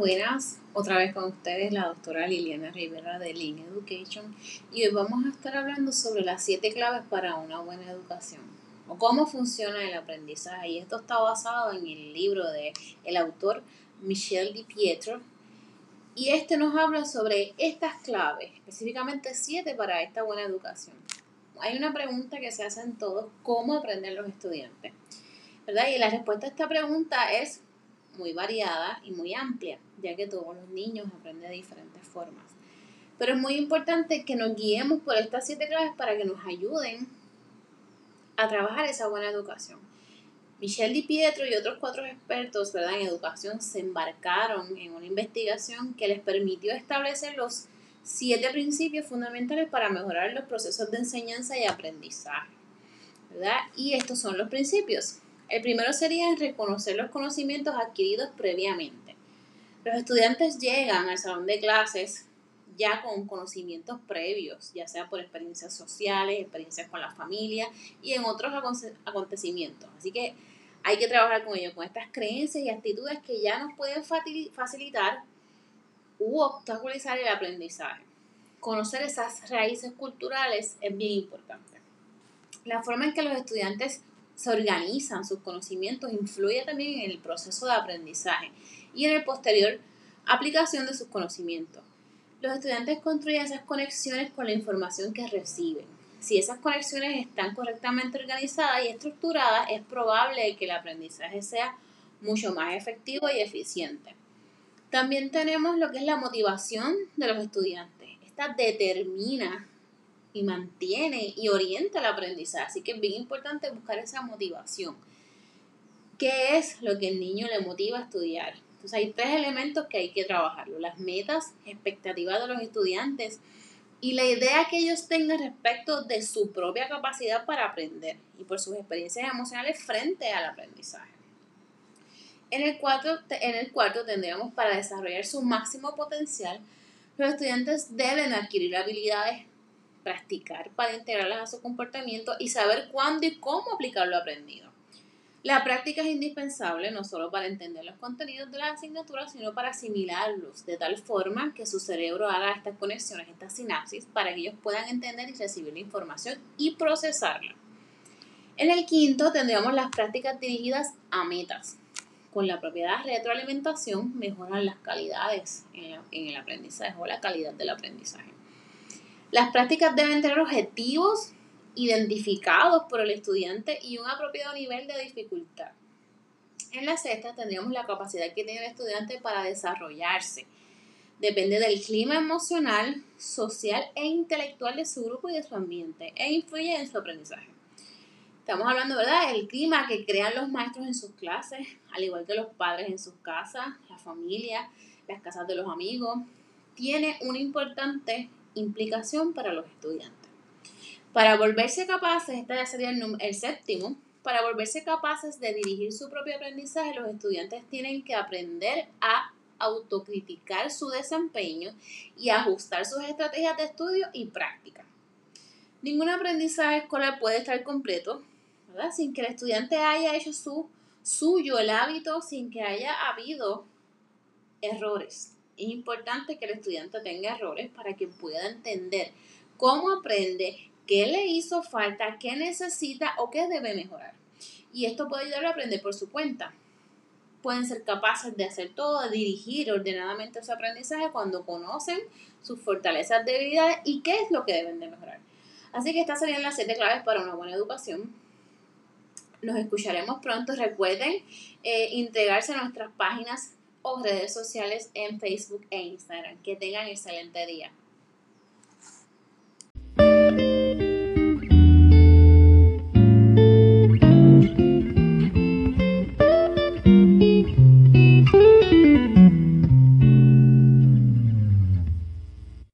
buenas. Otra vez con ustedes la doctora Liliana Rivera de Lean Education y hoy vamos a estar hablando sobre las siete claves para una buena educación o cómo funciona el aprendizaje. Y esto está basado en el libro de autor Michel Di Pietro y este nos habla sobre estas claves, específicamente siete para esta buena educación. Hay una pregunta que se hace en todos, ¿cómo aprenden los estudiantes? ¿Verdad? Y la respuesta a esta pregunta es muy variada y muy amplia, ya que todos los niños aprenden de diferentes formas. Pero es muy importante que nos guiemos por estas siete claves para que nos ayuden a trabajar esa buena educación. Michelle Di Pietro y otros cuatro expertos ¿verdad? en educación se embarcaron en una investigación que les permitió establecer los siete principios fundamentales para mejorar los procesos de enseñanza y aprendizaje. ¿verdad? Y estos son los principios. El primero sería reconocer los conocimientos adquiridos previamente. Los estudiantes llegan al salón de clases ya con conocimientos previos, ya sea por experiencias sociales, experiencias con la familia y en otros acontecimientos. Así que hay que trabajar con ellos, con estas creencias y actitudes que ya nos pueden facilitar u obstaculizar el aprendizaje. Conocer esas raíces culturales es bien importante. La forma en que los estudiantes se organizan sus conocimientos influye también en el proceso de aprendizaje y en el posterior aplicación de sus conocimientos. Los estudiantes construyen esas conexiones con la información que reciben. Si esas conexiones están correctamente organizadas y estructuradas, es probable que el aprendizaje sea mucho más efectivo y eficiente. También tenemos lo que es la motivación de los estudiantes. Esta determina y mantiene y orienta el aprendizaje. Así que es bien importante buscar esa motivación. ¿Qué es lo que el niño le motiva a estudiar? Entonces hay tres elementos que hay que trabajarlo. Las metas, expectativas de los estudiantes y la idea que ellos tengan respecto de su propia capacidad para aprender y por sus experiencias emocionales frente al aprendizaje. En el, cuarto, en el cuarto tendríamos para desarrollar su máximo potencial, los estudiantes deben adquirir habilidades practicar para integrarlas a su comportamiento y saber cuándo y cómo aplicar lo aprendido. La práctica es indispensable no solo para entender los contenidos de la asignatura, sino para asimilarlos de tal forma que su cerebro haga estas conexiones, estas sinapsis, para que ellos puedan entender y recibir la información y procesarla. En el quinto tendríamos las prácticas dirigidas a metas. Con la propiedad retroalimentación mejoran las calidades en el aprendizaje o la calidad del aprendizaje. Las prácticas deben tener objetivos identificados por el estudiante y un apropiado nivel de dificultad. En la sexta tendríamos la capacidad que tiene el estudiante para desarrollarse. Depende del clima emocional, social e intelectual de su grupo y de su ambiente e influye en su aprendizaje. Estamos hablando, ¿verdad?, del clima que crean los maestros en sus clases, al igual que los padres en sus casas, la familia, las casas de los amigos. Tiene un importante implicación para los estudiantes. Para volverse capaces, este ya sería el, el séptimo, para volverse capaces de dirigir su propio aprendizaje, los estudiantes tienen que aprender a autocriticar su desempeño y ajustar sus estrategias de estudio y práctica. Ningún aprendizaje escolar puede estar completo ¿verdad? sin que el estudiante haya hecho su, suyo el hábito, sin que haya habido errores. Es importante que el estudiante tenga errores para que pueda entender cómo aprende, qué le hizo falta, qué necesita o qué debe mejorar. Y esto puede ayudarle a aprender por su cuenta. Pueden ser capaces de hacer todo, de dirigir ordenadamente su aprendizaje cuando conocen sus fortalezas, debilidades y qué es lo que deben de mejorar. Así que estas serían las siete claves para una buena educación. Nos escucharemos pronto. Recuerden eh, integrarse a nuestras páginas o redes sociales en Facebook e Instagram. Que tengan excelente día.